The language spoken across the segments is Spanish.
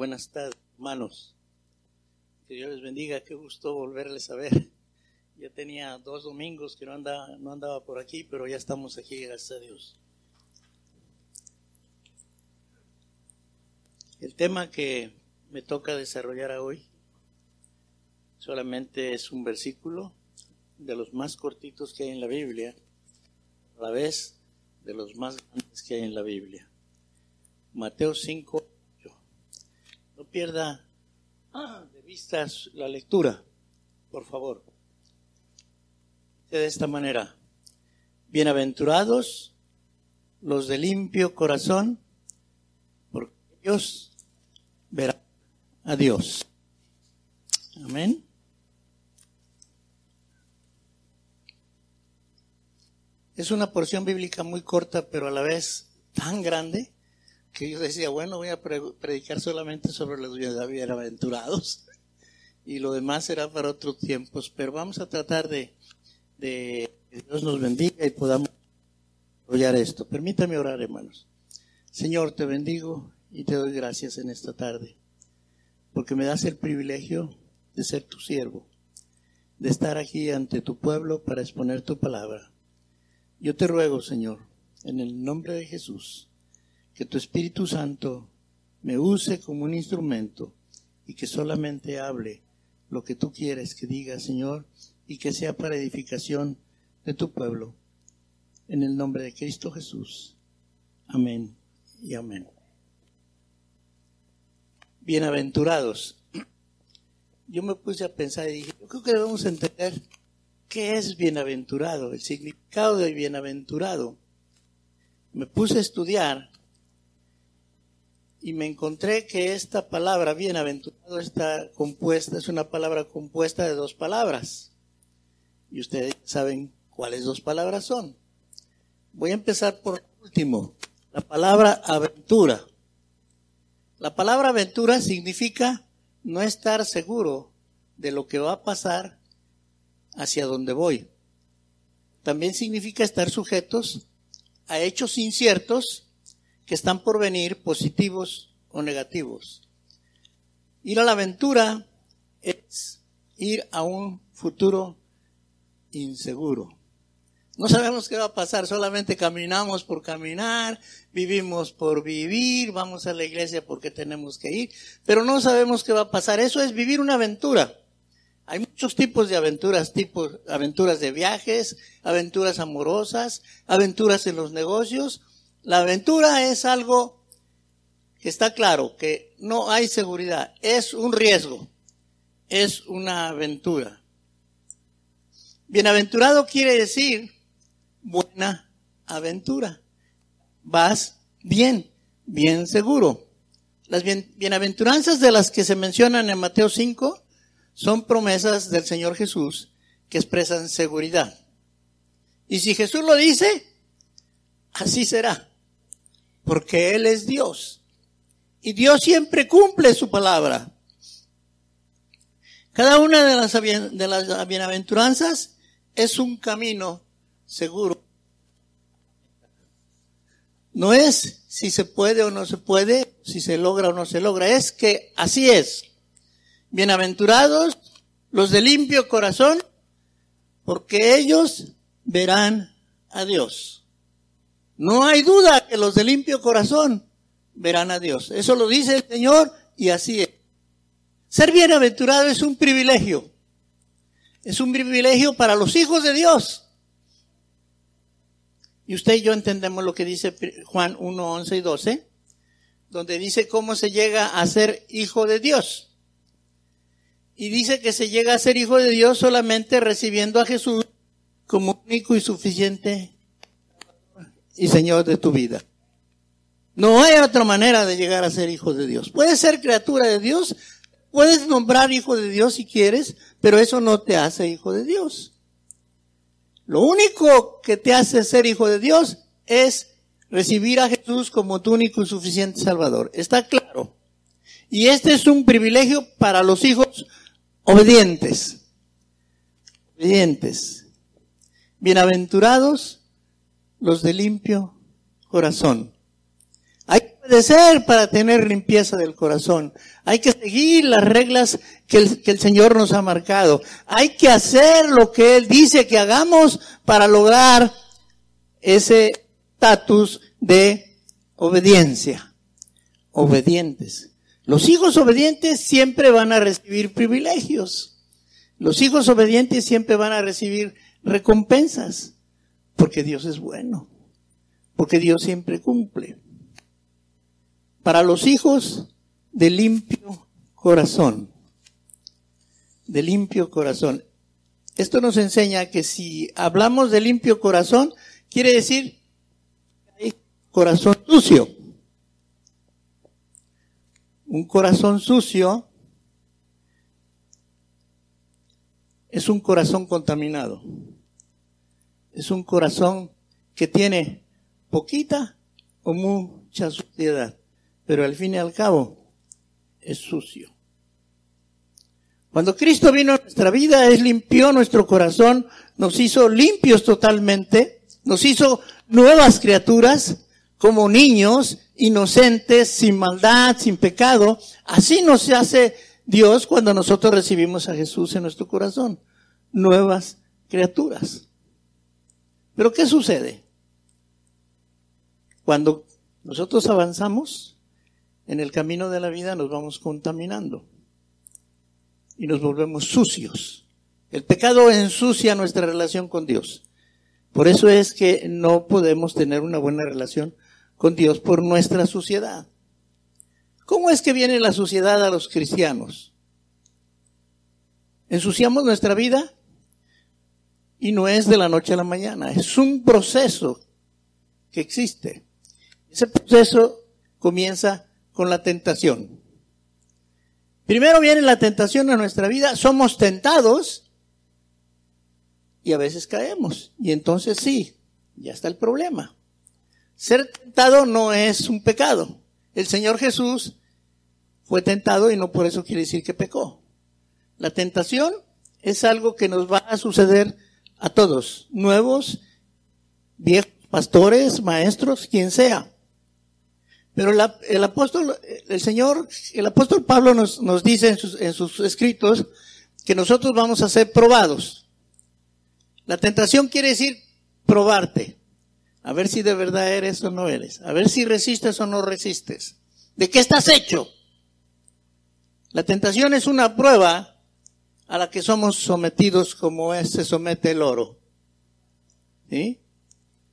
buenas tardes, hermanos. Que Dios les bendiga, qué gusto volverles a ver. Ya tenía dos domingos que no andaba, no andaba por aquí, pero ya estamos aquí, gracias a Dios. El tema que me toca desarrollar hoy solamente es un versículo de los más cortitos que hay en la Biblia, a la vez de los más grandes que hay en la Biblia. Mateo 5, no pierda de vista la lectura, por favor. De esta manera, bienaventurados los de limpio corazón, porque ellos verán a Dios. Amén. Es una porción bíblica muy corta, pero a la vez tan grande que yo decía, bueno, voy a predicar solamente sobre los bienaventurados y lo demás será para otros tiempos, pero vamos a tratar de, de que Dios nos bendiga y podamos desarrollar esto. Permítame orar, hermanos. Señor, te bendigo y te doy gracias en esta tarde, porque me das el privilegio de ser tu siervo, de estar aquí ante tu pueblo para exponer tu palabra. Yo te ruego, Señor, en el nombre de Jesús, que tu Espíritu Santo me use como un instrumento y que solamente hable lo que tú quieres que diga, Señor, y que sea para edificación de tu pueblo. En el nombre de Cristo Jesús. Amén y amén. Bienaventurados. Yo me puse a pensar y dije, yo creo que debemos entender qué es bienaventurado, el significado de bienaventurado. Me puse a estudiar y me encontré que esta palabra bienaventurado está compuesta, es una palabra compuesta de dos palabras. Y ustedes saben cuáles dos palabras son. Voy a empezar por último, la palabra aventura. La palabra aventura significa no estar seguro de lo que va a pasar hacia donde voy. También significa estar sujetos a hechos inciertos que están por venir, positivos o negativos. Ir a la aventura es ir a un futuro inseguro. No sabemos qué va a pasar, solamente caminamos por caminar, vivimos por vivir, vamos a la iglesia porque tenemos que ir, pero no sabemos qué va a pasar. Eso es vivir una aventura. Hay muchos tipos de aventuras, tipos, aventuras de viajes, aventuras amorosas, aventuras en los negocios, la aventura es algo que está claro, que no hay seguridad, es un riesgo, es una aventura. Bienaventurado quiere decir buena aventura. Vas bien, bien seguro. Las bienaventuranzas de las que se mencionan en Mateo 5 son promesas del Señor Jesús que expresan seguridad. Y si Jesús lo dice, así será porque Él es Dios. Y Dios siempre cumple su palabra. Cada una de las, de las bienaventuranzas es un camino seguro. No es si se puede o no se puede, si se logra o no se logra, es que así es. Bienaventurados los de limpio corazón, porque ellos verán a Dios. No hay duda que los de limpio corazón verán a Dios. Eso lo dice el Señor y así es. Ser bienaventurado es un privilegio. Es un privilegio para los hijos de Dios. Y usted y yo entendemos lo que dice Juan 1, 11 y 12, donde dice cómo se llega a ser hijo de Dios. Y dice que se llega a ser hijo de Dios solamente recibiendo a Jesús como único y suficiente y Señor de tu vida. No hay otra manera de llegar a ser hijo de Dios. Puedes ser criatura de Dios, puedes nombrar hijo de Dios si quieres, pero eso no te hace hijo de Dios. Lo único que te hace ser hijo de Dios es recibir a Jesús como tu único y suficiente Salvador. Está claro. Y este es un privilegio para los hijos obedientes. Obedientes. Bienaventurados los de limpio corazón. Hay que obedecer para tener limpieza del corazón. Hay que seguir las reglas que el, que el Señor nos ha marcado. Hay que hacer lo que Él dice que hagamos para lograr ese estatus de obediencia. Obedientes. Los hijos obedientes siempre van a recibir privilegios. Los hijos obedientes siempre van a recibir recompensas. Porque Dios es bueno. Porque Dios siempre cumple. Para los hijos de limpio corazón. De limpio corazón. Esto nos enseña que si hablamos de limpio corazón, quiere decir hay corazón sucio. Un corazón sucio es un corazón contaminado. Es un corazón que tiene poquita o mucha suciedad, pero al fin y al cabo es sucio. Cuando Cristo vino a nuestra vida, Él limpió nuestro corazón, nos hizo limpios totalmente, nos hizo nuevas criaturas, como niños, inocentes, sin maldad, sin pecado. Así nos hace Dios cuando nosotros recibimos a Jesús en nuestro corazón. Nuevas criaturas. Pero ¿qué sucede? Cuando nosotros avanzamos en el camino de la vida nos vamos contaminando y nos volvemos sucios. El pecado ensucia nuestra relación con Dios. Por eso es que no podemos tener una buena relación con Dios por nuestra suciedad. ¿Cómo es que viene la suciedad a los cristianos? Ensuciamos nuestra vida y no es de la noche a la mañana, es un proceso que existe. Ese proceso comienza con la tentación. Primero viene la tentación a nuestra vida, somos tentados y a veces caemos. Y entonces sí, ya está el problema. Ser tentado no es un pecado. El Señor Jesús fue tentado y no por eso quiere decir que pecó. La tentación es algo que nos va a suceder a todos, nuevos, pastores, maestros, quien sea. Pero el apóstol, el Señor, el apóstol Pablo nos, nos dice en sus, en sus escritos que nosotros vamos a ser probados. La tentación quiere decir probarte. A ver si de verdad eres o no eres. A ver si resistes o no resistes. ¿De qué estás hecho? La tentación es una prueba a la que somos sometidos como es, se somete el oro. ¿Sí?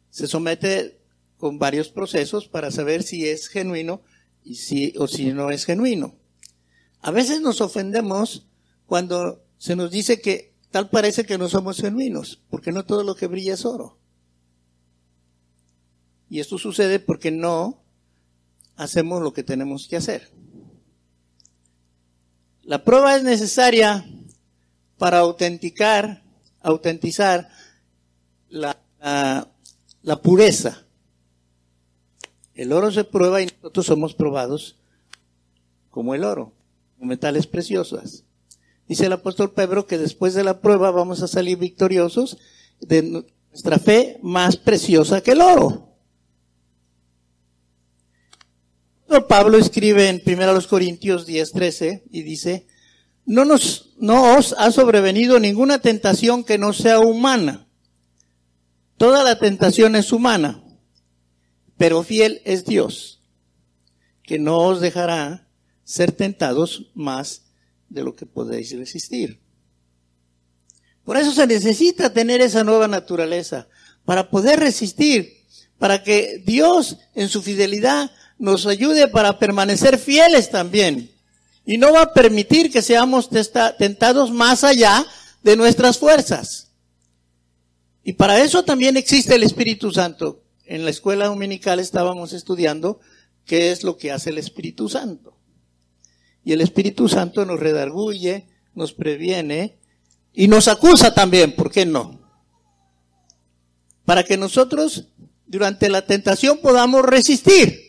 Se somete con varios procesos para saber si es genuino y si, o si no es genuino. A veces nos ofendemos cuando se nos dice que tal parece que no somos genuinos, porque no todo lo que brilla es oro. Y esto sucede porque no hacemos lo que tenemos que hacer. La prueba es necesaria para autenticar, autentizar la, pureza el oro se prueba y nosotros somos probados como el oro, como metales preciosos. Dice el apóstol Pedro que después de la prueba vamos a salir victoriosos de nuestra fe más preciosa que el oro. Pablo escribe en 1 Corintios 10, 13 y dice, no nos, no os ha sobrevenido ninguna tentación que no sea humana. Toda la tentación es humana, pero fiel es Dios, que no os dejará ser tentados más de lo que podéis resistir. Por eso se necesita tener esa nueva naturaleza, para poder resistir, para que Dios en su fidelidad nos ayude para permanecer fieles también. Y no va a permitir que seamos tentados más allá de nuestras fuerzas. Y para eso también existe el Espíritu Santo, en la escuela dominical estábamos estudiando qué es lo que hace el Espíritu Santo. Y el Espíritu Santo nos redarguye, nos previene y nos acusa también, ¿por qué no? Para que nosotros durante la tentación podamos resistir.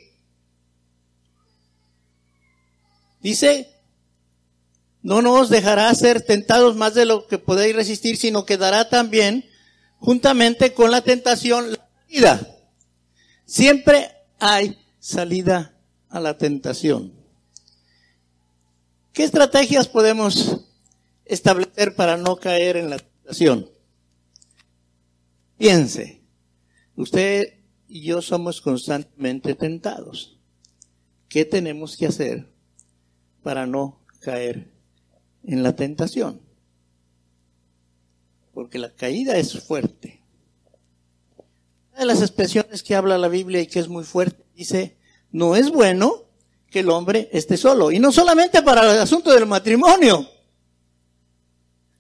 Dice, no nos dejará ser tentados más de lo que podéis resistir, sino que dará también, juntamente con la tentación, la vida. Siempre hay salida a la tentación. ¿Qué estrategias podemos establecer para no caer en la tentación? Piense, usted y yo somos constantemente tentados. ¿Qué tenemos que hacer para no caer en la tentación? Porque la caída es fuerte. Una de las expresiones que habla la Biblia y que es muy fuerte dice, no es bueno que el hombre esté solo. Y no solamente para el asunto del matrimonio,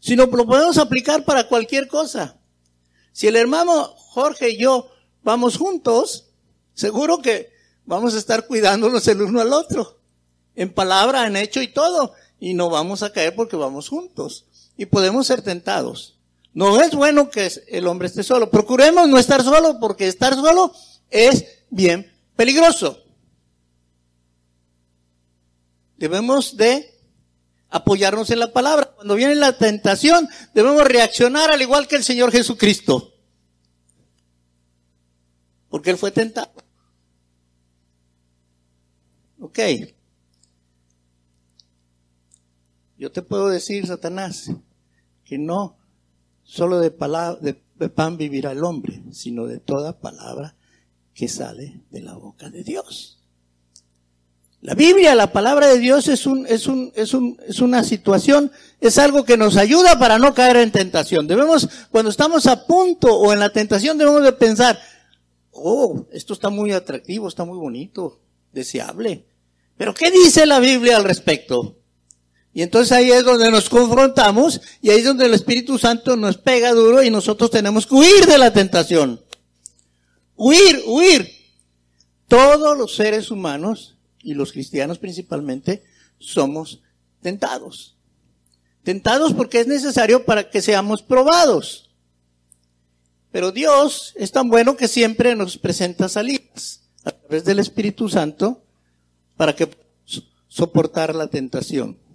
sino lo podemos aplicar para cualquier cosa. Si el hermano Jorge y yo vamos juntos, seguro que vamos a estar cuidándonos el uno al otro. En palabra, en hecho y todo. Y no vamos a caer porque vamos juntos. Y podemos ser tentados. No es bueno que el hombre esté solo. Procuremos no estar solo porque estar solo es bien peligroso. Debemos de apoyarnos en la palabra. Cuando viene la tentación, debemos reaccionar al igual que el Señor Jesucristo. Porque Él fue tentado. Ok. Yo te puedo decir, Satanás, que no solo de, palabra, de, pan vivirá el hombre, sino de toda palabra que sale de la boca de Dios. La Biblia, la palabra de Dios es un, es un, es un, es una situación, es algo que nos ayuda para no caer en tentación. Debemos, cuando estamos a punto o en la tentación, debemos de pensar, oh, esto está muy atractivo, está muy bonito, deseable. Pero ¿qué dice la Biblia al respecto? Y entonces ahí es donde nos confrontamos y ahí es donde el Espíritu Santo nos pega duro y nosotros tenemos que huir de la tentación. Huir, huir. Todos los seres humanos y los cristianos principalmente, somos tentados. Tentados porque es necesario para que seamos probados. Pero Dios es tan bueno que siempre nos presenta salidas a través del Espíritu Santo para que soportar la tentación.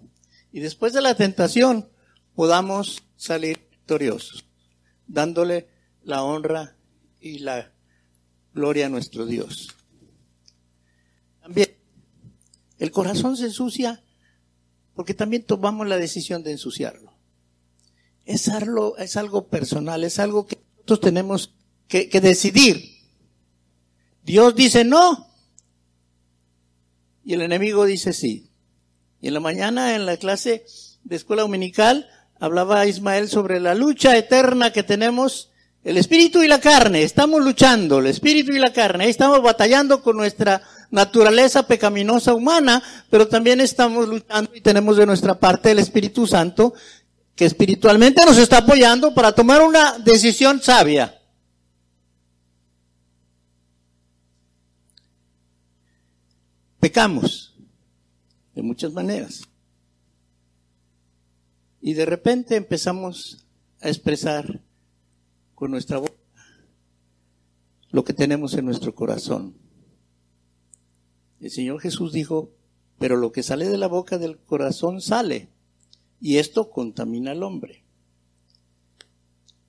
Y después de la tentación podamos salir victoriosos, dándole la honra y la gloria a nuestro Dios. También el corazón se ensucia porque también tomamos la decisión de ensuciarlo. Es algo, es algo personal, es algo que nosotros tenemos que, que decidir. Dios dice no y el enemigo dice sí. Y en la mañana en la clase de escuela dominical hablaba Ismael sobre la lucha eterna que tenemos el espíritu y la carne. Estamos luchando, el espíritu y la carne. Estamos batallando con nuestra naturaleza pecaminosa humana, pero también estamos luchando y tenemos de nuestra parte el Espíritu Santo que espiritualmente nos está apoyando para tomar una decisión sabia. Pecamos de muchas maneras. Y de repente empezamos a expresar con nuestra boca lo que tenemos en nuestro corazón. El Señor Jesús dijo, pero lo que sale de la boca del corazón sale, y esto contamina al hombre.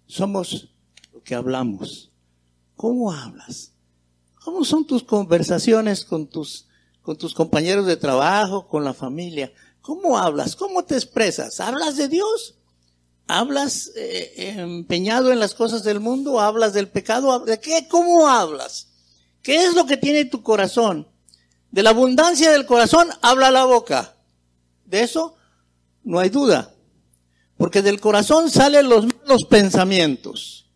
Somos lo que hablamos. ¿Cómo hablas? ¿Cómo son tus conversaciones con tus, con tus compañeros de trabajo, con la familia? ¿Cómo hablas? ¿Cómo te expresas? ¿Hablas de Dios? ¿Hablas eh, empeñado en las cosas del mundo? ¿Hablas del pecado? ¿De qué? ¿Cómo hablas? ¿Qué es lo que tiene tu corazón? De la abundancia del corazón habla la boca. De eso no hay duda. Porque del corazón salen los malos pensamientos.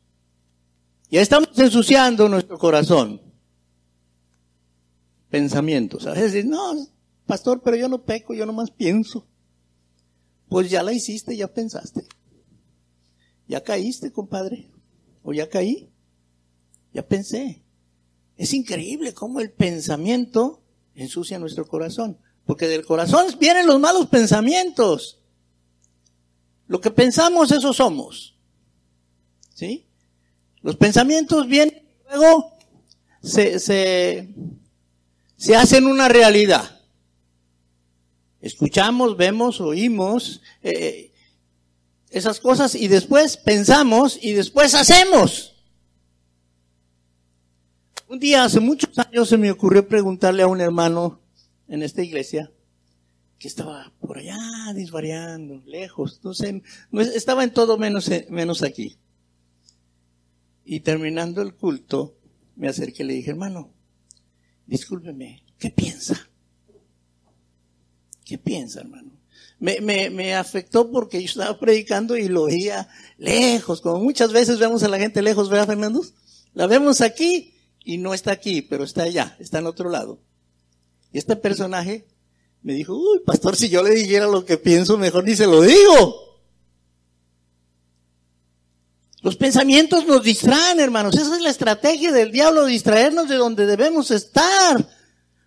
Ya estamos ensuciando nuestro corazón. Pensamientos. A veces no, pastor, pero yo no peco, yo nomás pienso. Pues ya la hiciste, ya pensaste. Ya caíste, compadre. O ya caí. Ya pensé. Es increíble cómo el pensamiento ensucia nuestro corazón. Porque del corazón vienen los malos pensamientos. Lo que pensamos, eso somos. ¿Sí? Los pensamientos vienen y luego se, se, se hacen una realidad. Escuchamos, vemos, oímos eh, esas cosas y después pensamos y después hacemos. Un día, hace muchos años, se me ocurrió preguntarle a un hermano en esta iglesia que estaba por allá disvariando, lejos, no sé, estaba en todo menos, menos aquí. Y terminando el culto, me acerqué y le dije, hermano, discúlpeme, ¿qué piensa? ¿Qué piensa, hermano? Me, me, me, afectó porque yo estaba predicando y lo veía lejos, como muchas veces vemos a la gente lejos, ¿verdad, Fernando? La vemos aquí y no está aquí, pero está allá, está en otro lado. Y este personaje me dijo, uy, pastor, si yo le dijera lo que pienso, mejor ni se lo digo. Los pensamientos nos distraen, hermanos. Esa es la estrategia del diablo, distraernos de donde debemos estar.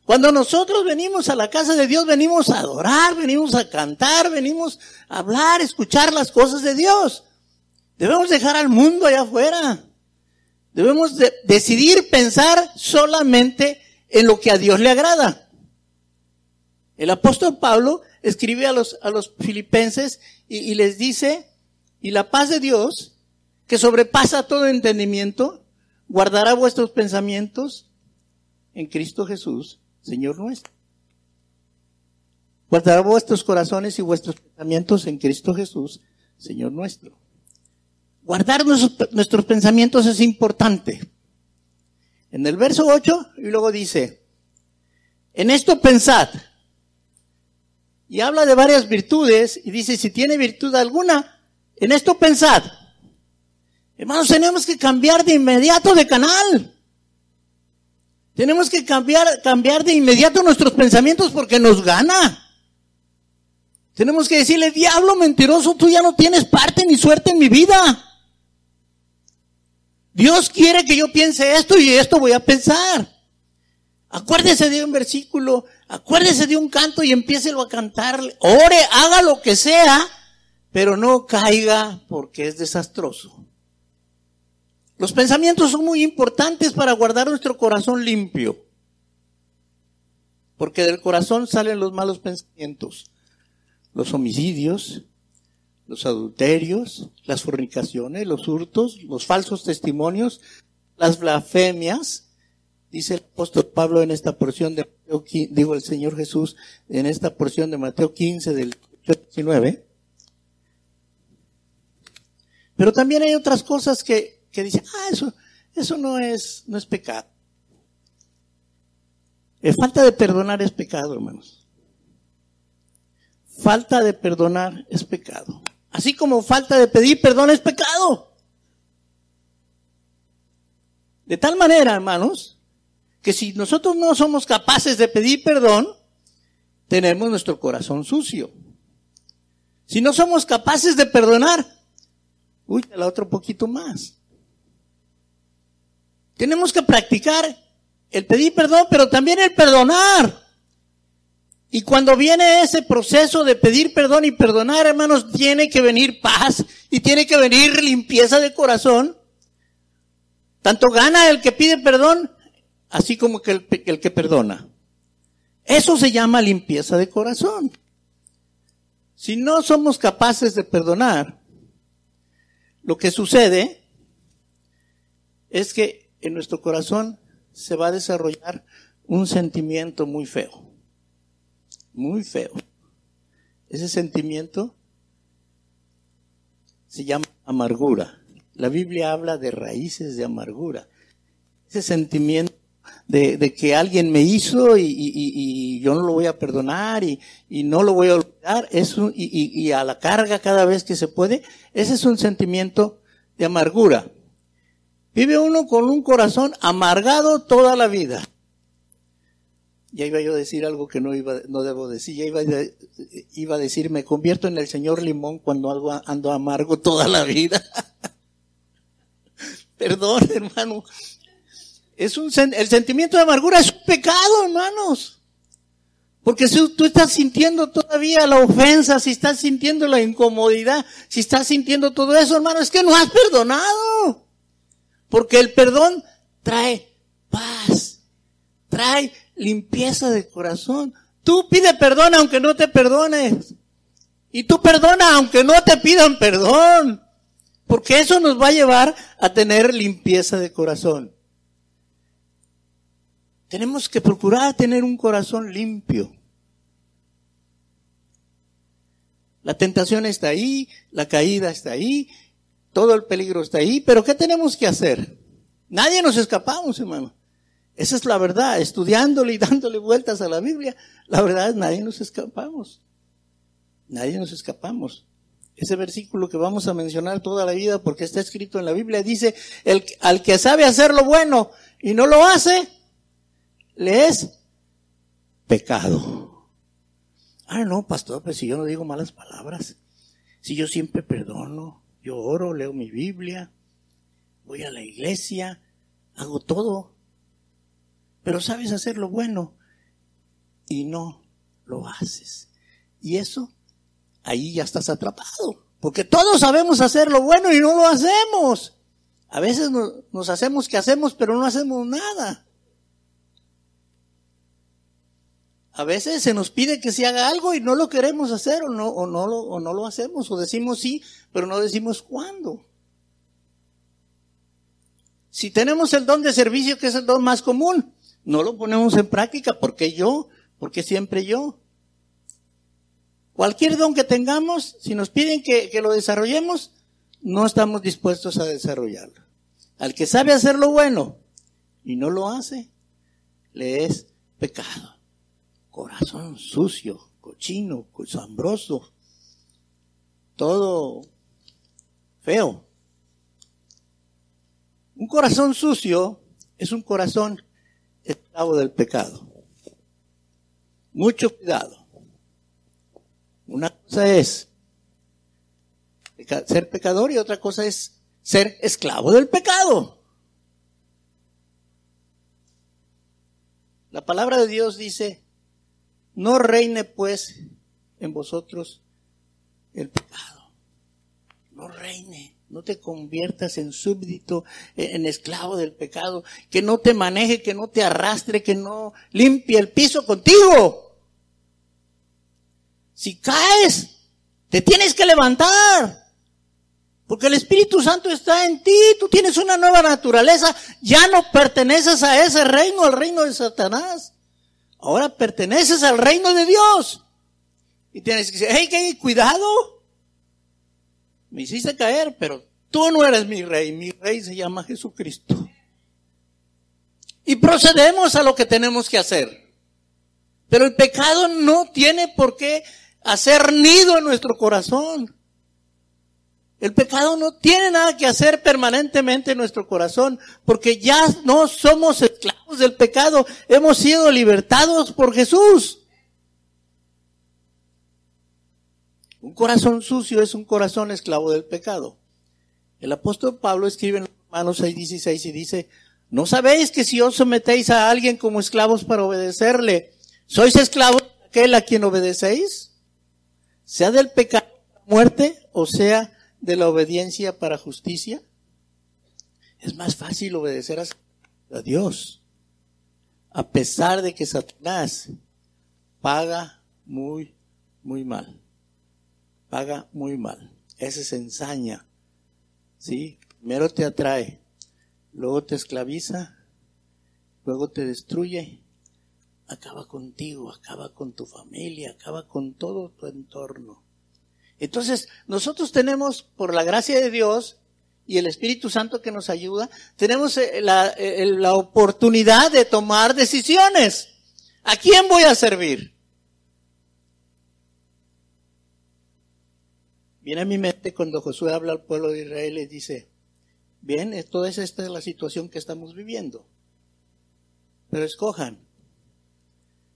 Cuando nosotros venimos a la casa de Dios, venimos a adorar, venimos a cantar, venimos a hablar, escuchar las cosas de Dios. Debemos dejar al mundo allá afuera. Debemos decidir pensar solamente en lo que a Dios le agrada. El apóstol Pablo escribe a los, a los filipenses y, y les dice, y la paz de Dios, que sobrepasa todo entendimiento, guardará vuestros pensamientos en Cristo Jesús, Señor nuestro. Guardará vuestros corazones y vuestros pensamientos en Cristo Jesús, Señor nuestro. Guardar nuestros, pensamientos es importante. En el verso 8, y luego dice, en esto pensad, y habla de varias virtudes y dice, si tiene virtud alguna, en esto pensad. Hermanos, tenemos que cambiar de inmediato de canal. Tenemos que cambiar, cambiar de inmediato nuestros pensamientos porque nos gana. Tenemos que decirle, diablo mentiroso, tú ya no tienes parte ni suerte en mi vida. Dios quiere que yo piense esto y esto voy a pensar. Acuérdese de un versículo, acuérdese de un canto y empiécelo a cantar. Ore, haga lo que sea, pero no caiga porque es desastroso. Los pensamientos son muy importantes para guardar nuestro corazón limpio. Porque del corazón salen los malos pensamientos. Los homicidios, los adulterios, las fornicaciones, los hurtos, los falsos testimonios, las blasfemias, dice el apóstol Pablo en esta porción de Mateo, digo el Señor Jesús, en esta porción de Mateo 15 del 19. Pero también hay otras cosas que, que dicen, ah, eso, eso no es, no es pecado. Eh, falta de perdonar es pecado, hermanos. Falta de perdonar es pecado. Así como falta de pedir perdón es pecado. De tal manera, hermanos, que si nosotros no somos capaces de pedir perdón, tenemos nuestro corazón sucio. Si no somos capaces de perdonar, uy, la otro poquito más. Tenemos que practicar el pedir perdón, pero también el perdonar. Y cuando viene ese proceso de pedir perdón y perdonar, hermanos, tiene que venir paz y tiene que venir limpieza de corazón. Tanto gana el que pide perdón así como que el, el que perdona. Eso se llama limpieza de corazón. Si no somos capaces de perdonar, lo que sucede es que en nuestro corazón se va a desarrollar un sentimiento muy feo. Muy feo. Ese sentimiento se llama amargura. La Biblia habla de raíces de amargura. Ese sentimiento de, que alguien me hizo y, yo no lo voy a perdonar y, no lo voy a olvidar, es y, a la carga cada vez que se puede, ese es un sentimiento de amargura. Vive uno con un corazón amargado toda la vida. Ya iba yo a decir algo que no iba, no debo decir. Ya iba, iba a decir, me convierto en el señor limón cuando ando amargo toda la vida. Perdón, hermano. Es un, el sentimiento de amargura es un pecado, hermanos. Porque si tú estás sintiendo todavía la ofensa, si estás sintiendo la incomodidad, si estás sintiendo todo eso, hermano, es que no has perdonado. Porque el perdón trae paz, trae limpieza de corazón. Tú pide perdón aunque no te perdones. Y tú perdona aunque no te pidan perdón. Porque eso nos va a llevar a tener limpieza de corazón. Tenemos que procurar tener un corazón limpio. La tentación está ahí, la caída está ahí, todo el peligro está ahí, pero ¿qué tenemos que hacer? Nadie nos escapamos, hermano. Esa es la verdad, estudiándole y dándole vueltas a la Biblia, la verdad es nadie nos escapamos. Nadie nos escapamos. Ese versículo que vamos a mencionar toda la vida porque está escrito en la Biblia dice, el, al que sabe hacer lo bueno y no lo hace, le es pecado. Ah, no, pastor, pues si yo no digo malas palabras, si yo siempre perdono, yo oro, leo mi Biblia, voy a la iglesia, hago todo, pero sabes hacer lo bueno y no lo haces. Y eso, ahí ya estás atrapado, porque todos sabemos hacer lo bueno y no lo hacemos. A veces nos, nos hacemos que hacemos, pero no hacemos nada. A veces se nos pide que se haga algo y no lo queremos hacer o no, o no, lo, o no lo hacemos, o decimos sí, pero no decimos cuándo. Si tenemos el don de servicio, que es el don más común, no lo ponemos en práctica. ¿Por qué yo? ¿Por qué siempre yo? Cualquier don que tengamos, si nos piden que, que lo desarrollemos, no estamos dispuestos a desarrollarlo. Al que sabe hacer lo bueno y no lo hace, le es pecado corazón sucio, cochino, cosambroso, todo feo. Un corazón sucio es un corazón esclavo del pecado. Mucho cuidado. Una cosa es ser pecador y otra cosa es ser esclavo del pecado. La palabra de Dios dice, no reine pues en vosotros el pecado. No reine. No te conviertas en súbdito, en esclavo del pecado. Que no te maneje, que no te arrastre, que no limpie el piso contigo. Si caes, te tienes que levantar. Porque el Espíritu Santo está en ti, tú tienes una nueva naturaleza, ya no perteneces a ese reino, al reino de Satanás. Ahora perteneces al reino de Dios. Y tienes que decir, hey, hey, cuidado. Me hiciste caer, pero tú no eres mi rey. Mi rey se llama Jesucristo. Y procedemos a lo que tenemos que hacer. Pero el pecado no tiene por qué hacer nido en nuestro corazón. El pecado no tiene nada que hacer permanentemente en nuestro corazón, porque ya no somos esclavos del pecado, hemos sido libertados por Jesús. Un corazón sucio es un corazón esclavo del pecado. El apóstol Pablo escribe en Romanos 6:16 y dice, ¿no sabéis que si os sometéis a alguien como esclavos para obedecerle, sois esclavos de aquel a quien obedecéis? Sea del pecado muerte o sea de la obediencia para justicia? Es más fácil obedecer a Dios, a pesar de que Satanás paga muy, muy mal. Paga muy mal. Ese se ensaña. ¿Sí? Primero te atrae, luego te esclaviza, luego te destruye, acaba contigo, acaba con tu familia, acaba con todo tu entorno. Entonces, nosotros tenemos, por la gracia de Dios y el Espíritu Santo que nos ayuda, tenemos eh, eh, la, oportunidad de tomar decisiones. ¿A quién voy a servir? Viene a mi mente cuando Josué habla al pueblo de Israel y dice, bien, toda esta es la situación que estamos viviendo. Pero escojan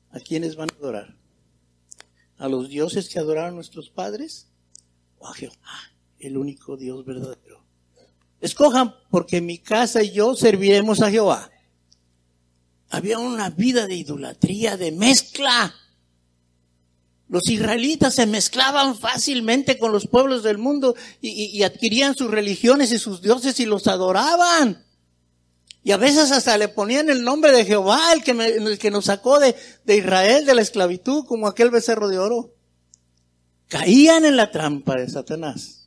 a quienes van a adorar. A los dioses que adoraron nuestros padres a Jehová, el único Dios verdadero. Escojan porque mi casa y yo serviremos a Jehová. Había una vida de idolatría, de mezcla. Los israelitas se mezclaban fácilmente con los pueblos del mundo y, adquirían sus religiones y sus dioses y los adoraban. Y a veces hasta le ponían el nombre de Jehová, el que, el que nos sacó de Israel, de la esclavitud, como aquel becerro de oro caían en la trampa de Satanás.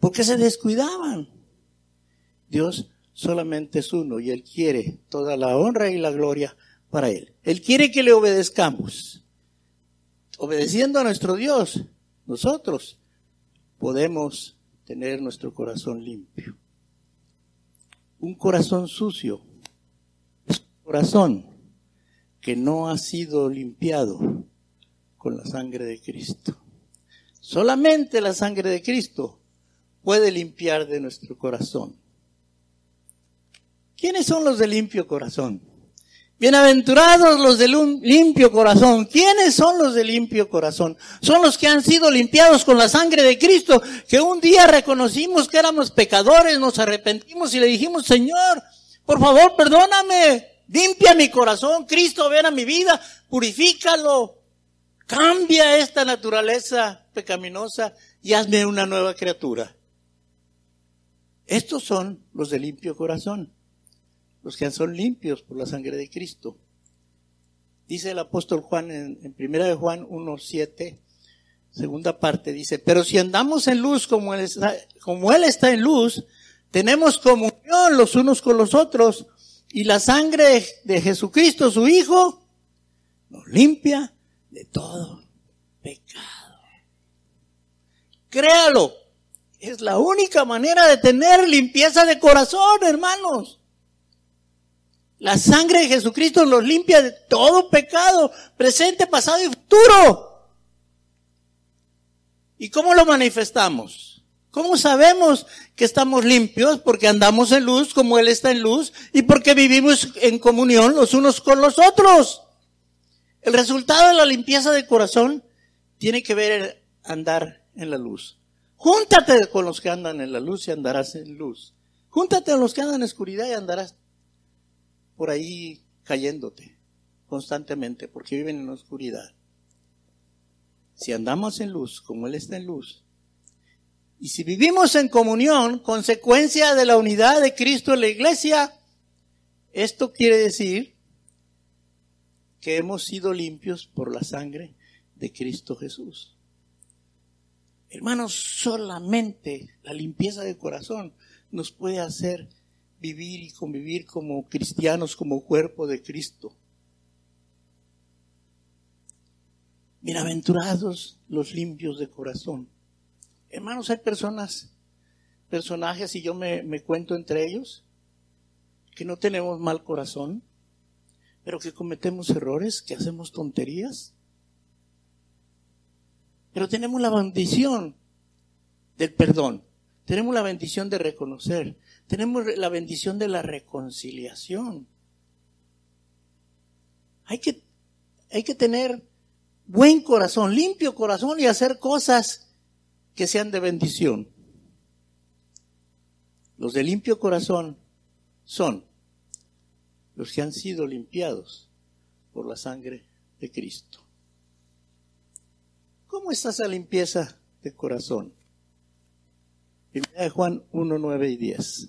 Porque se descuidaban. Dios solamente es uno y Él quiere toda la honra y la gloria para Él. Él quiere que le obedezcamos. Obedeciendo a nuestro Dios, nosotros podemos tener nuestro corazón limpio. Un corazón sucio es un corazón que no ha sido limpiado con la sangre de Cristo. Solamente la sangre de Cristo puede limpiar de nuestro corazón. ¿Quiénes son los de limpio corazón? Bienaventurados los de limpio corazón. ¿Quiénes son los de limpio corazón? Son los que han sido limpiados con la sangre de Cristo, que un día reconocimos que éramos pecadores, nos arrepentimos y le dijimos, Señor, por favor, perdóname, limpia mi corazón, Cristo, ven a mi vida, purifícalo, cambia esta naturaleza pecaminosa y hazme una nueva criatura. Estos son los de limpio corazón los que son limpios por la sangre de Cristo. Dice el apóstol Juan en, primera de Juan 1.7, segunda parte, dice, pero si andamos en luz como él, está, como él está en luz, tenemos comunión los unos con los otros y la sangre de Jesucristo, su Hijo, nos limpia de todo pecado. Créalo, es la única manera de tener limpieza de corazón, hermanos. La sangre de Jesucristo nos limpia de todo pecado, presente, pasado y futuro. ¿Y cómo lo manifestamos? ¿Cómo sabemos que estamos limpios? Porque andamos en luz como Él está en luz y porque vivimos en comunión los unos con los otros. El resultado de la limpieza de corazón tiene que ver andar en la luz. Júntate con los que andan en la luz y andarás en luz. Júntate con los que andan en oscuridad y andarás por ahí cayéndote constantemente porque viven en la oscuridad. Si andamos en luz, como Él está en luz, y si vivimos en comunión, consecuencia de la unidad de Cristo en la iglesia, esto quiere decir que hemos sido limpios por la sangre de Cristo Jesús. Hermanos, solamente la limpieza de corazón nos puede hacer vivir y convivir como cristianos, como cuerpo de Cristo. Bienaventurados los limpios de corazón. Hermanos, hay personas, personajes, y yo me, me cuento entre ellos, que no tenemos mal corazón, pero que cometemos errores, que hacemos tonterías. Pero tenemos la bendición del perdón. Tenemos la bendición de reconocer tenemos la bendición de la reconciliación. Hay que, hay que tener buen corazón, limpio corazón y hacer cosas que sean de bendición. Los de limpio corazón son los que han sido limpiados por la sangre de Cristo. ¿Cómo está esa limpieza de corazón? Primera de Juan 1, 9 y 10.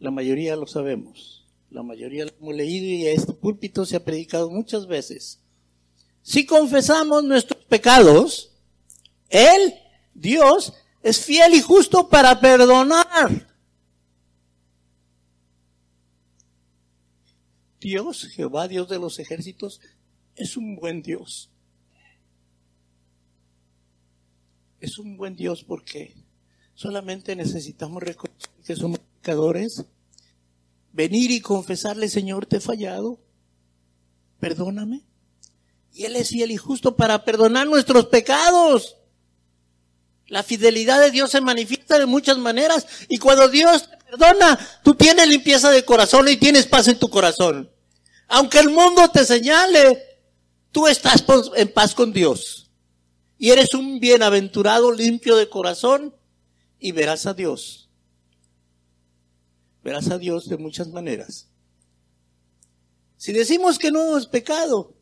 La mayoría lo sabemos. La mayoría lo hemos leído y a este púlpito se ha predicado muchas veces. Si confesamos nuestros pecados, Él, Dios, es fiel y justo para perdonar. Dios, Jehová, Dios de los ejércitos, es un buen Dios. Es un buen Dios porque solamente necesitamos reconocer que somos pecadores, venir y confesarle, Señor, te he fallado, perdóname. Y Él es fiel y justo para perdonar nuestros pecados. La fidelidad de Dios se manifiesta de muchas maneras y cuando Dios te perdona, tú tienes limpieza de corazón y tienes paz en tu corazón. Aunque el mundo te señale, tú estás en paz con Dios. Y eres un bienaventurado limpio de corazón y verás a Dios verás a Dios de muchas maneras. Si decimos que no es pecado,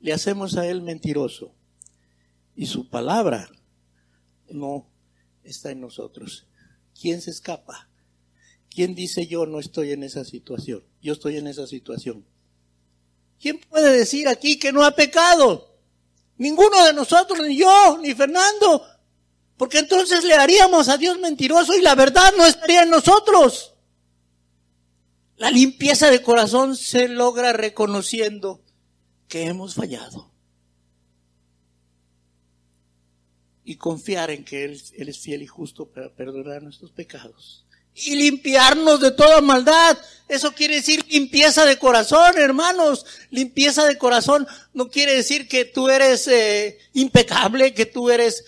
le hacemos a Él mentiroso. Y su palabra no está en nosotros. ¿Quién se escapa? ¿Quién dice yo no estoy en esa situación? Yo estoy en esa situación. ¿Quién puede decir aquí que no ha pecado? Ninguno de nosotros, ni yo, ni Fernando. Porque entonces le haríamos a Dios mentiroso y la verdad no estaría en nosotros. La limpieza de corazón se logra reconociendo que hemos fallado. y confiar en que Él, Él es fiel y justo para perdonar nuestros pecados y limpiarnos de toda maldad. Eso quiere decir limpieza de corazón, hermanos. Limpieza de corazón no quiere decir que tú eres eh, impecable, que tú eres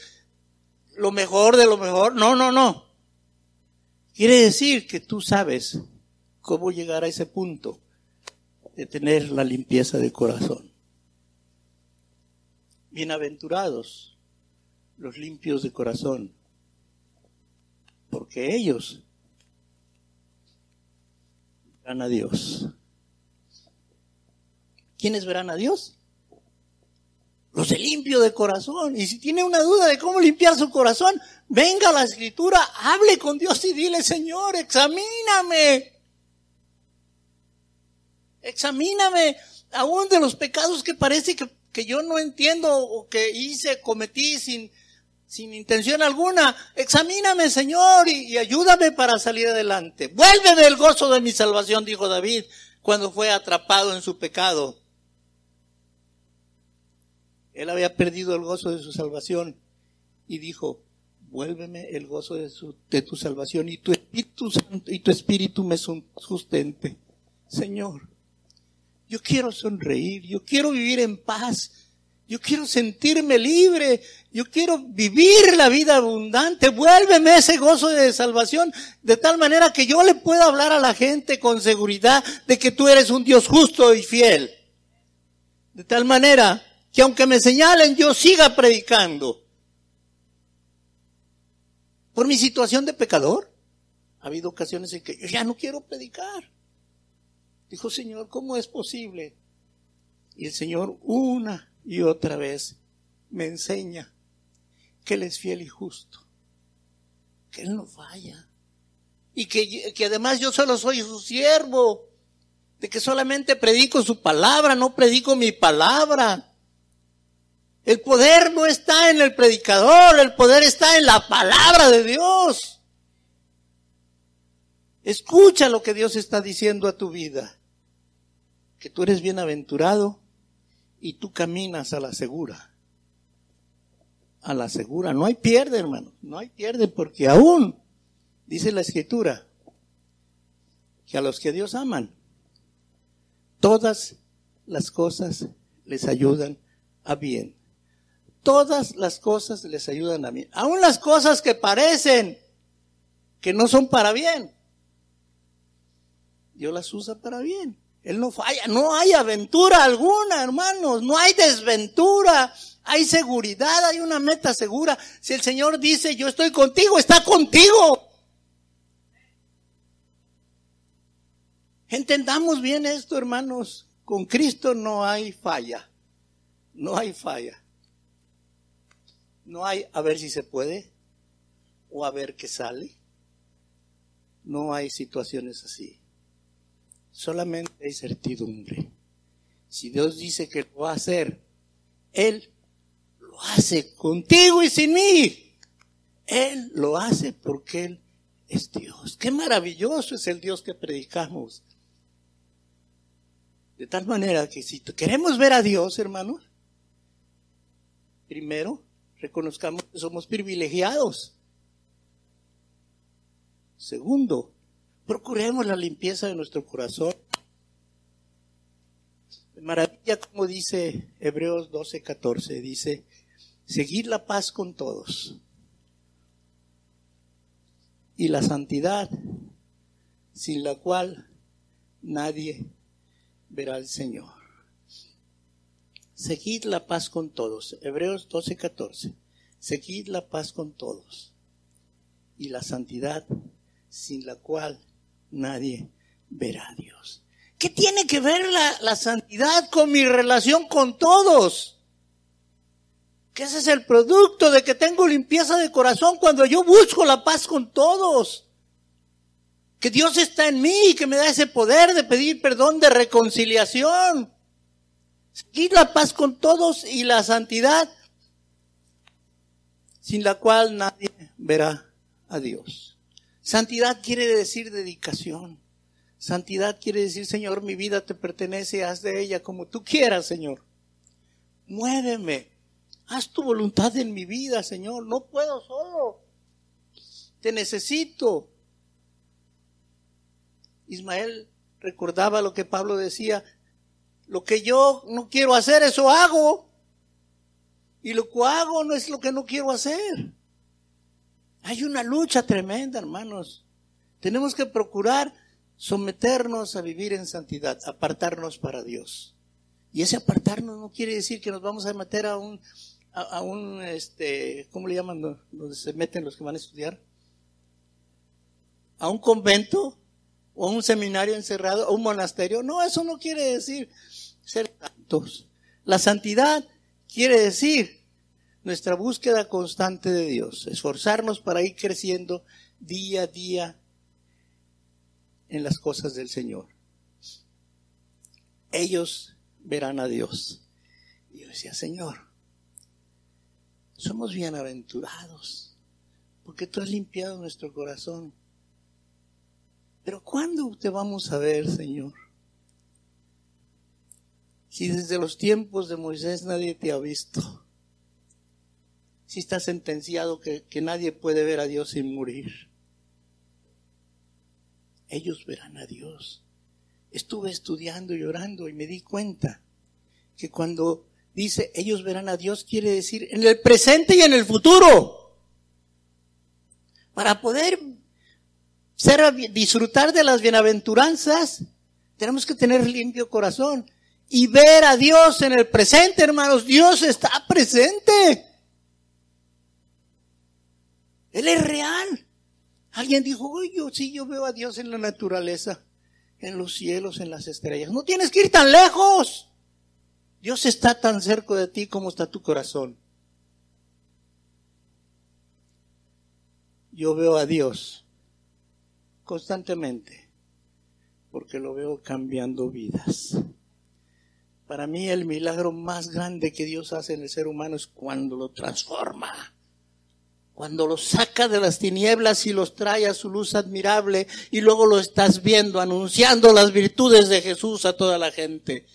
lo mejor de lo mejor. No, no, no. Quiere decir que tú sabes cómo llegar a ese punto de tener la limpieza de corazón. Bienaventurados los limpios de corazón, porque ellos a Dios. ¿Quiénes verán a Dios? Los de limpio de corazón. Y si tiene una duda de cómo limpiar su corazón, venga a la escritura, hable con Dios y dile, Señor, examíname. Examíname aún de los pecados que parece que, que yo no entiendo o que hice, cometí sin, sin intención alguna. Examíname, Señor, y, ayúdame para salir adelante. Vuélveme el gozo de mi salvación, dijo David, cuando fue atrapado en su pecado. Él había perdido el gozo de su salvación y dijo, vuélveme el gozo de, tu salvación y tu Espíritu y tu Espíritu me sustente. Señor, yo quiero sonreír, yo quiero vivir en paz, yo quiero sentirme libre. Yo quiero vivir la vida abundante. Vuélveme ese gozo de salvación de tal manera que yo le pueda hablar a la gente con seguridad de que tú eres un Dios justo y fiel. De tal manera que aunque me señalen, yo siga predicando. Por mi situación de pecador, ha habido ocasiones en que yo ya no quiero predicar. Dijo, Señor, ¿cómo es posible? Y el Señor, una y otra vez me enseña que Él es fiel y justo, que Él no falla y que, que además yo solo soy su siervo, de que solamente predico su palabra, no predico mi palabra. El poder no está en el predicador, el poder está en la palabra de Dios. Escucha lo que Dios está diciendo a tu vida, que tú eres bienaventurado y tú caminas a la segura. A la segura. No hay pierde, hermano. No hay pierde porque aún, dice la escritura, que a los que Dios aman, todas las cosas les ayudan a bien. Todas las cosas les ayudan a bien. Aún las cosas que parecen que no son para bien. Dios las usa para bien. Él no falla, no hay aventura alguna, hermanos, no hay desventura, hay seguridad, hay una meta segura. Si el Señor dice, yo estoy contigo, está contigo. Entendamos bien esto, hermanos, con Cristo no hay falla, no hay falla. No hay a ver si se puede o a ver qué sale. No hay situaciones así solamente hay certidumbre. Si Dios dice que lo va a hacer, Él lo hace contigo y sin mí. Él lo hace porque Él es Dios. Qué maravilloso es el Dios que predicamos. De tal manera que si queremos ver a Dios, hermanos, primero reconozcamos que somos privilegiados. Segundo, Procuremos la limpieza de nuestro corazón. Maravilla como dice Hebreos 12, 14, dice, seguir la paz con todos y la santidad sin la cual nadie verá al Señor. Seguid la paz con todos. Hebreos 12, 14. Seguid la paz con todos y la santidad sin la cual nadie verá a Dios. ¿Qué tiene que ver la, santidad con mi relación con todos? Que ese es el producto de que tengo limpieza de corazón cuando yo busco la paz con todos. Que Dios está en mí y que me da ese poder de pedir perdón, de reconciliación. Seguir la paz con todos y la santidad sin la cual nadie verá a Dios. Santidad quiere decir dedicación. Santidad quiere decir, Señor, mi vida te pertenece, haz de ella como tú quieras, Señor. Muéveme, Haz tu voluntad en mi vida, Señor. No puedo solo. Te necesito. Ismael recordaba lo que Pablo decía. Lo que yo no quiero hacer, eso hago. Y lo que hago no es lo que no quiero hacer. Hay una lucha tremenda, hermanos. Tenemos que procurar someternos a vivir en santidad, apartarnos para Dios. Y ese apartarnos no quiere decir que nos vamos a meter a un, a, un, este, ¿cómo le llaman? Donde se meten los que van a estudiar. A un convento, o a un seminario encerrado, o un monasterio. No, eso no quiere decir ser santos. La santidad quiere decir nuestra búsqueda constante de Dios, esforzarnos para ir creciendo día a día en las cosas del Señor. Ellos verán a Dios. Y yo decía, Señor, somos bienaventurados, porque tú has limpiado nuestro corazón. Pero ¿cuándo te vamos a ver, Señor? Si desde los tiempos de Moisés nadie te ha visto. Si está sentenciado que, nadie puede ver a Dios sin morir ellos verán a Dios. Estuve estudiando y orando y me di cuenta que cuando dice ellos verán a Dios quiere decir en el presente y en el futuro. Para poder disfrutar de las bienaventuranzas, tenemos que tener limpio corazón y ver a Dios en el presente, hermanos. Dios está presente. Él es real. Alguien dijo, oye, yo sí, yo veo a Dios en la naturaleza, en los cielos, en las estrellas. No tienes que ir tan lejos. Dios está tan cerca de ti como está tu corazón. Yo veo a Dios constantemente porque lo veo cambiando vidas. Para mí el milagro más grande que Dios hace en el ser humano es cuando lo transforma cuando los saca de las tinieblas y los trae a su luz admirable y luego lo estás viendo anunciando las virtudes de Jesús a toda la gente.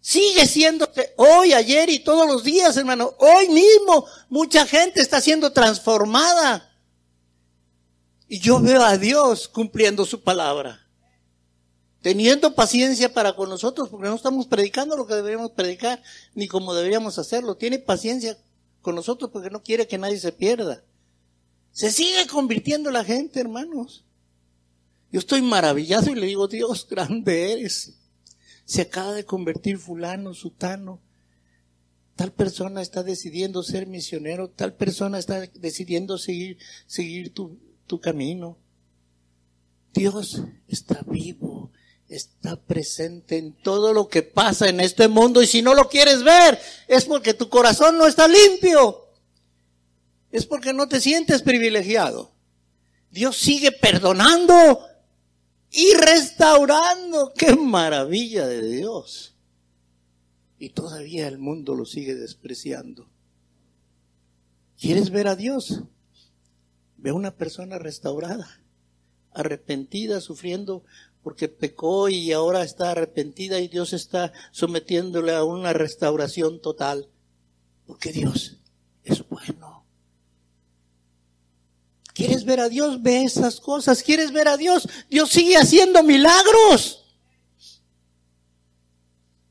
Sigue siendo hoy, ayer y todos los días, hermano. Hoy mismo mucha gente está siendo transformada. Y yo veo a Dios cumpliendo su palabra. Teniendo paciencia para con nosotros, porque no estamos predicando lo que deberíamos predicar, ni como deberíamos hacerlo. Tiene paciencia con nosotros porque no quiere que nadie se pierda. Se sigue convirtiendo la gente, hermanos. Yo estoy maravillado y le digo, Dios, grande eres. Se acaba de convertir fulano, sutano. Tal persona está decidiendo ser misionero, tal persona está decidiendo seguir, seguir tu, tu camino. Dios está vivo, está presente en todo lo que pasa en este mundo y si no lo quieres ver es porque tu corazón no está limpio. Es porque no te sientes privilegiado. Dios sigue perdonando y restaurando. ¡Qué maravilla de Dios! Y todavía el mundo lo sigue despreciando. ¿Quieres ver a Dios? Ve a una persona restaurada, arrepentida, sufriendo porque pecó y ahora está arrepentida y Dios está sometiéndole a una restauración total. Porque Dios es bueno. ¿Quieres ver a Dios? Ve esas cosas. ¿Quieres ver a Dios? Dios sigue haciendo milagros.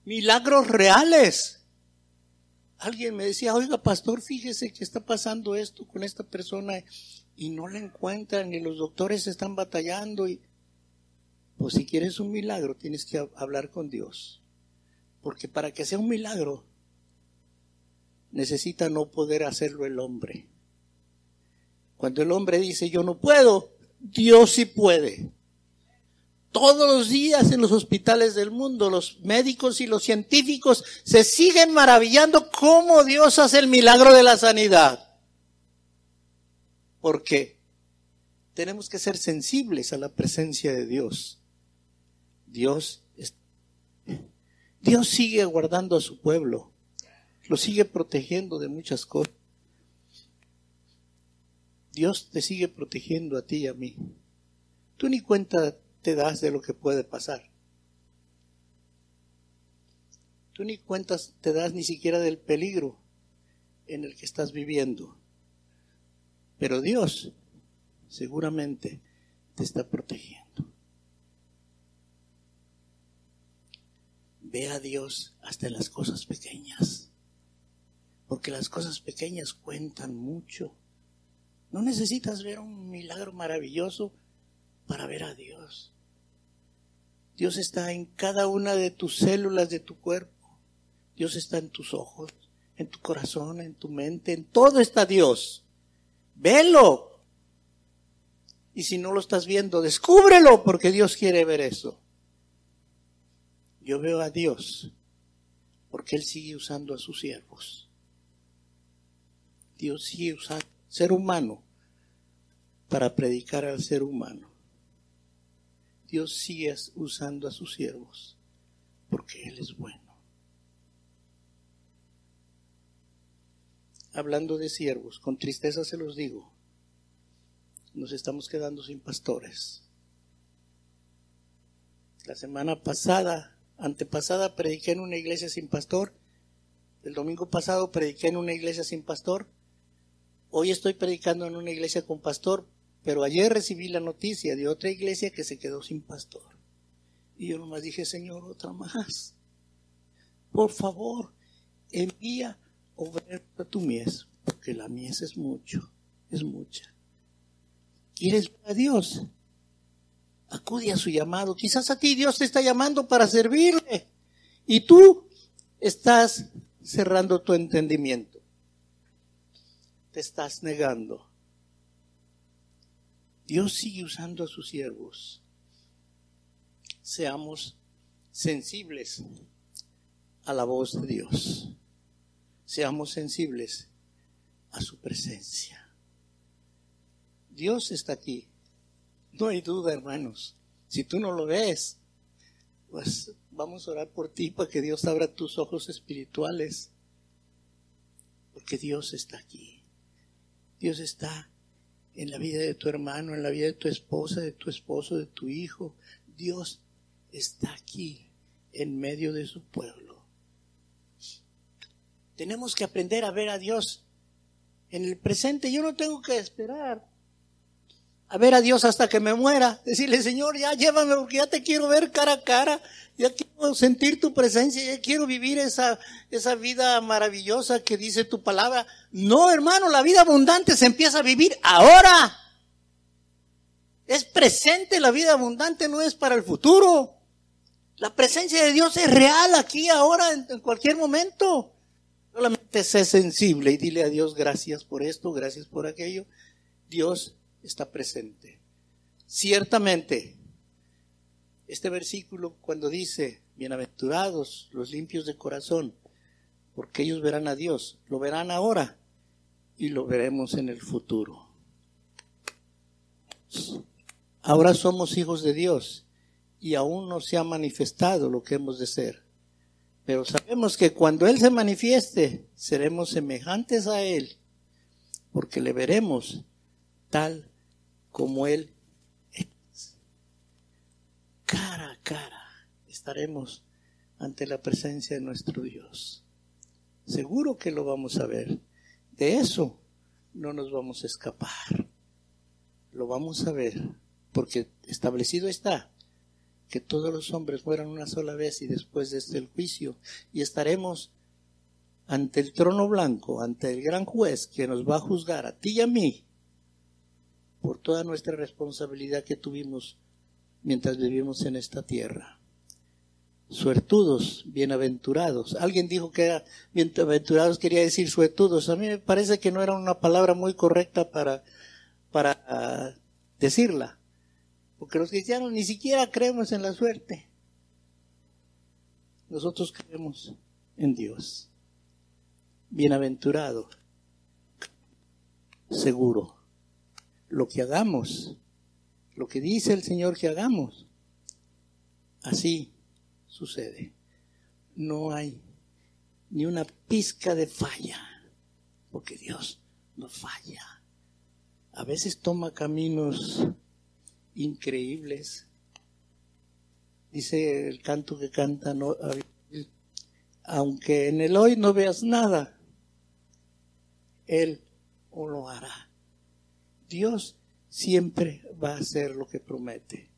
Milagros reales. Alguien me decía, oiga, pastor, fíjese que está pasando esto con esta persona y no la encuentran y los doctores están batallando y pues si quieres un milagro, tienes que hablar con Dios. Porque para que sea un milagro, necesita no poder hacerlo el hombre. Cuando el hombre dice yo no puedo, Dios sí puede. Todos los días en los hospitales del mundo, los médicos y los científicos se siguen maravillando cómo Dios hace el milagro de la sanidad. ¿Por qué? Tenemos que ser sensibles a la presencia de Dios. Dios, Dios sigue guardando a su pueblo, lo sigue protegiendo de muchas cosas. Dios te sigue protegiendo a ti y a mí. Tú ni cuenta te das de lo que puede pasar. Tú ni cuentas te das ni siquiera del peligro en el que estás viviendo. Pero Dios seguramente te está protegiendo. Ve a Dios hasta en las cosas pequeñas, porque las cosas pequeñas cuentan mucho. No necesitas ver un milagro maravilloso para ver a Dios. Dios está en cada una de tus células de tu cuerpo. Dios está en tus ojos, en tu corazón, en tu mente, en todo está Dios. Velo. Y si no lo estás viendo, descúbrelo porque Dios quiere ver eso. Yo veo a Dios porque Él sigue usando a sus siervos. Dios sigue usando ser humano para predicar al ser humano. Dios sigue usando a sus siervos porque Él es bueno. Hablando de siervos, con tristeza se los digo, nos estamos quedando sin pastores. La semana pasada, antepasada, prediqué en una iglesia sin pastor. El domingo pasado prediqué en una iglesia sin pastor. Hoy estoy predicando en una iglesia con pastor, pero ayer recibí la noticia de otra iglesia que se quedó sin pastor. Y yo nomás dije, Señor, otra más. Por favor, envía obreros a tu mies, porque la mies es mucho, es mucha. ¿Quieres ver a Dios? Acude a su llamado. Quizás a ti Dios te está llamando para servirle. Y tú estás cerrando tu entendimiento. Te estás negando. Dios sigue usando a sus siervos. Seamos sensibles a la voz de Dios. Seamos sensibles a su presencia. Dios está aquí. No hay duda, hermanos. Si tú no lo ves, pues vamos a orar por ti para que Dios abra tus ojos espirituales. Porque Dios está aquí. Dios está en la vida de tu hermano, en la vida de tu esposa, de tu esposo, de tu hijo. Dios está aquí en medio de su pueblo. Tenemos que aprender a ver a Dios en el presente. Yo no tengo que esperar a ver a Dios hasta que me muera. Decirle, Señor, ya llévame porque ya te quiero ver cara a cara. Ya quiero sentir tu presencia. Ya quiero vivir esa, esa vida maravillosa que dice tu palabra. No, hermano, la vida abundante se empieza a vivir ahora. Es presente, la vida abundante no es para el futuro. La presencia de Dios es real aquí, ahora, en, cualquier momento. Solamente sé sensible y dile a Dios gracias por esto, gracias por aquello. Dios está presente. Ciertamente, este versículo cuando dice, bienaventurados los limpios de corazón, porque ellos verán a Dios, lo verán ahora y lo veremos en el futuro. Ahora somos hijos de Dios y aún no se ha manifestado lo que hemos de ser. Pero sabemos que cuando Él se manifieste, seremos semejantes a Él, porque le veremos tal como Él es. Cara a cara estaremos ante la presencia de nuestro Dios. Seguro que lo vamos a ver. De eso no nos vamos a escapar. Lo vamos a ver, porque establecido está que todos los hombres mueran una sola vez y después de este el juicio, y estaremos ante el trono blanco, ante el gran juez que nos va a juzgar a ti y a mí por toda nuestra responsabilidad que tuvimos mientras vivimos en esta tierra. Suertudos, bienaventurados. Alguien dijo que era bienaventurados quería decir suertudos. A mí me parece que no era una palabra muy correcta para, para decirla. Porque los cristianos ni siquiera creemos en la suerte. Nosotros creemos en Dios. Bienaventurado, seguro lo que hagamos, lo que dice el Señor que hagamos, así sucede. No hay ni una pizca de falla, porque Dios no falla. A veces toma caminos increíbles. Dice el canto que canta, no, aunque en el hoy no veas nada, Él lo hará. Dios siempre va a hacer lo que promete.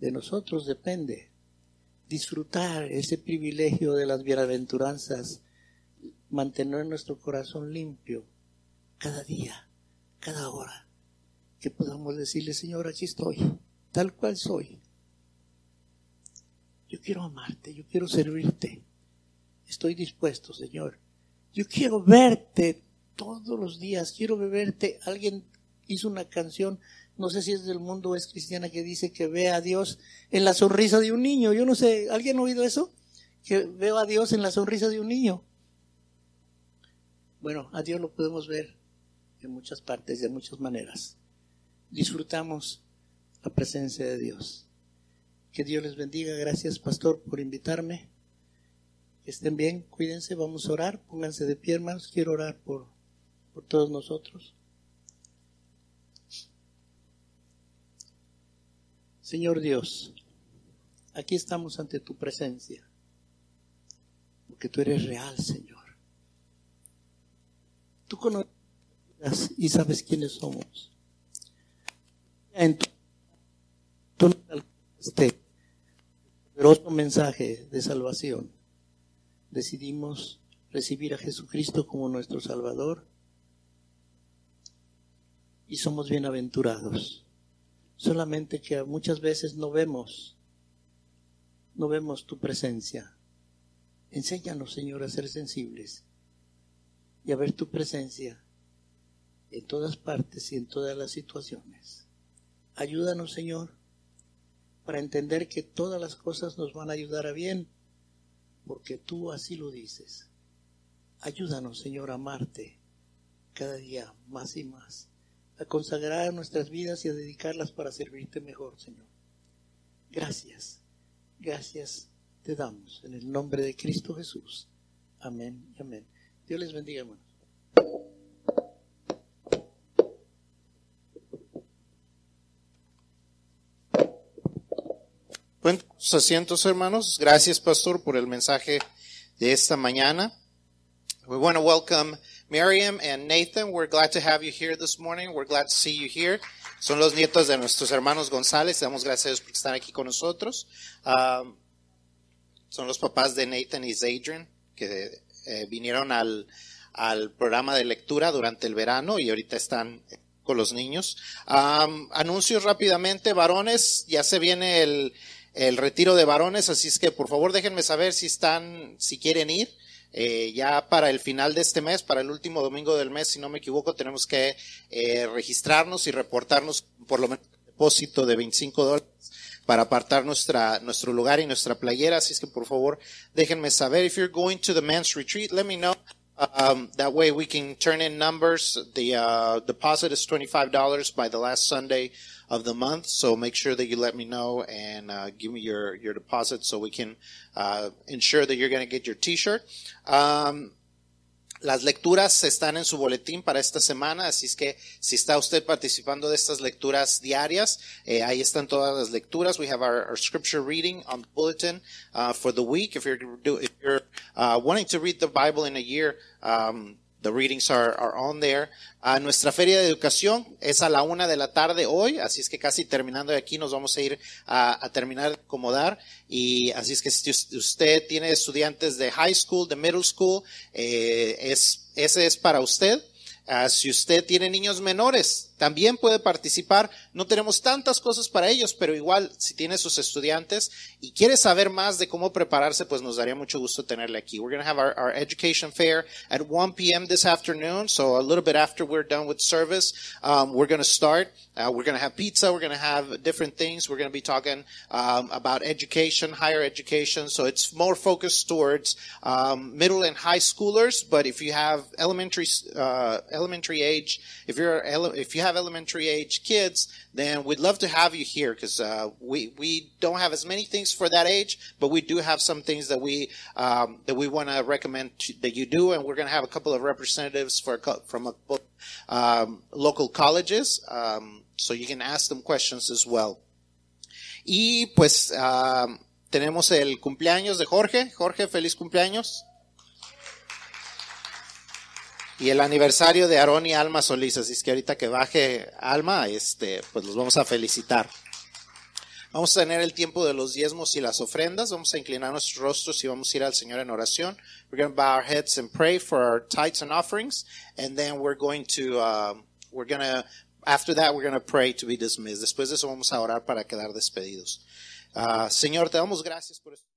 De nosotros depende disfrutar ese privilegio de las bienaventuranzas, mantener nuestro corazón limpio cada día, cada hora, que podamos decirle, Señor, aquí estoy, tal cual soy. Yo quiero amarte, yo quiero servirte. Estoy dispuesto, Señor. Yo quiero verte todos los días, quiero verte. Alguien hizo una canción, no sé si es del mundo o es cristiana, que dice que ve a Dios en la sonrisa de un niño. Yo no sé, ¿alguien ha oído eso? Que veo a Dios en la sonrisa de un niño. Bueno, a Dios lo podemos ver en muchas partes, de muchas maneras. Disfrutamos la presencia de Dios. Que Dios les bendiga. Gracias, pastor, por invitarme. Que estén bien, cuídense, vamos a orar. Pónganse de pie, hermanos. Quiero orar por, por todos nosotros. Señor Dios, aquí estamos ante tu presencia, porque tú eres real, Señor. Tú conoces y sabes quiénes somos. En tu, este poderoso mensaje de salvación, decidimos recibir a Jesucristo como nuestro Salvador y somos bienaventurados. Solamente que muchas veces no vemos, no vemos tu presencia. Enséñanos, Señor, a ser sensibles y a ver tu presencia en todas partes y en todas las situaciones. Ayúdanos, Señor, para entender que todas las cosas nos van a ayudar a bien, porque tú así lo dices. Ayúdanos, Señor, a amarte cada día más y más, a consagrar nuestras vidas y a dedicarlas para servirte mejor, Señor. Gracias, gracias te damos en el nombre de Cristo Jesús. Amén y amén. Dios les bendiga, hermanos. Buen sus asientos, hermanos. Gracias, pastor, por el mensaje de esta mañana. We want to welcome Miriam and Nathan. We're glad to have you here this morning. We're glad to see you here. Son los nietos de nuestros hermanos González. Damos gracias por estar aquí con nosotros. Um, son los papás de Nathan y Zadrian, que eh, vinieron al, al programa de lectura durante el verano y ahorita están con los niños. Um, anuncios rápidamente, varones, ya se viene el, el retiro de varones, así es que por favor déjenme saber si están, si quieren ir. Eh, ya para el final de este mes, para el último domingo del mes, si no me equivoco, tenemos que eh, registrarnos y reportarnos por lo menos un depósito de 25 dólares para apartar nuestra, nuestro lugar y nuestra playera. Así es que por favor déjenme saber. If you're going to the men's retreat, let me know. Um, that way we can turn in numbers. The uh, deposit is $25 by the last Sunday of the month. So make sure that you let me know and uh, give me your, your deposit so we can uh, ensure that you're going to get your t-shirt. Um, las lecturas están en su boletín para esta semana, así es que si está usted participando de estas lecturas diarias, eh, ahí están todas las lecturas. We have our, our scripture reading on the bulletin uh, for the week. If you're, do, if you're uh, wanting to read the Bible in a year, um, The readings are, are on there. A nuestra feria de educación es a la una de la tarde hoy, así es que casi terminando de aquí nos vamos a ir a, terminar de acomodar. Y así es que si usted tiene estudiantes de high school, de middle school, eh, es, ese es para usted. Uh, si usted tiene niños menores, también puede participar. No tenemos tantas cosas para ellos, pero igual si tiene sus estudiantes y quiere saber más de cómo prepararse, pues nos daría mucho gusto tenerle aquí. We're going to have our, our, education fair at 1 p.m. this afternoon. So a little bit after we're done with service, um, we're going to start. Uh, we're going to have pizza. We're going to have different things. We're going to be talking um, about education, higher education. So it's more focused towards um, middle and high schoolers. But if you have elementary uh, elementary age, if you're if you have elementary age kids, then we'd love to have you here because uh, we we don't have as many things for that age, but we do have some things that we um, that we want to recommend that you do, and we're going to have a couple of representatives for from a, um, local colleges, um, so you can ask them questions as well. Y pues um, tenemos el cumpleaños de Jorge. Jorge, feliz cumpleaños. Y el aniversario de Aarón y Alma Solís, así es que ahorita que baje Alma, este, pues los vamos a felicitar. Vamos a tener el tiempo de los diezmos y las ofrendas. Vamos a inclinar nuestros rostros y vamos a ir al Señor en oración. We're going to bow our heads and pray for our tithes and offerings, and then we're going to um, we're going to after that we're going to pray to be dismissed. Después de eso vamos a orar para quedar despedidos. Ah, Señor, te damos gracias por esto.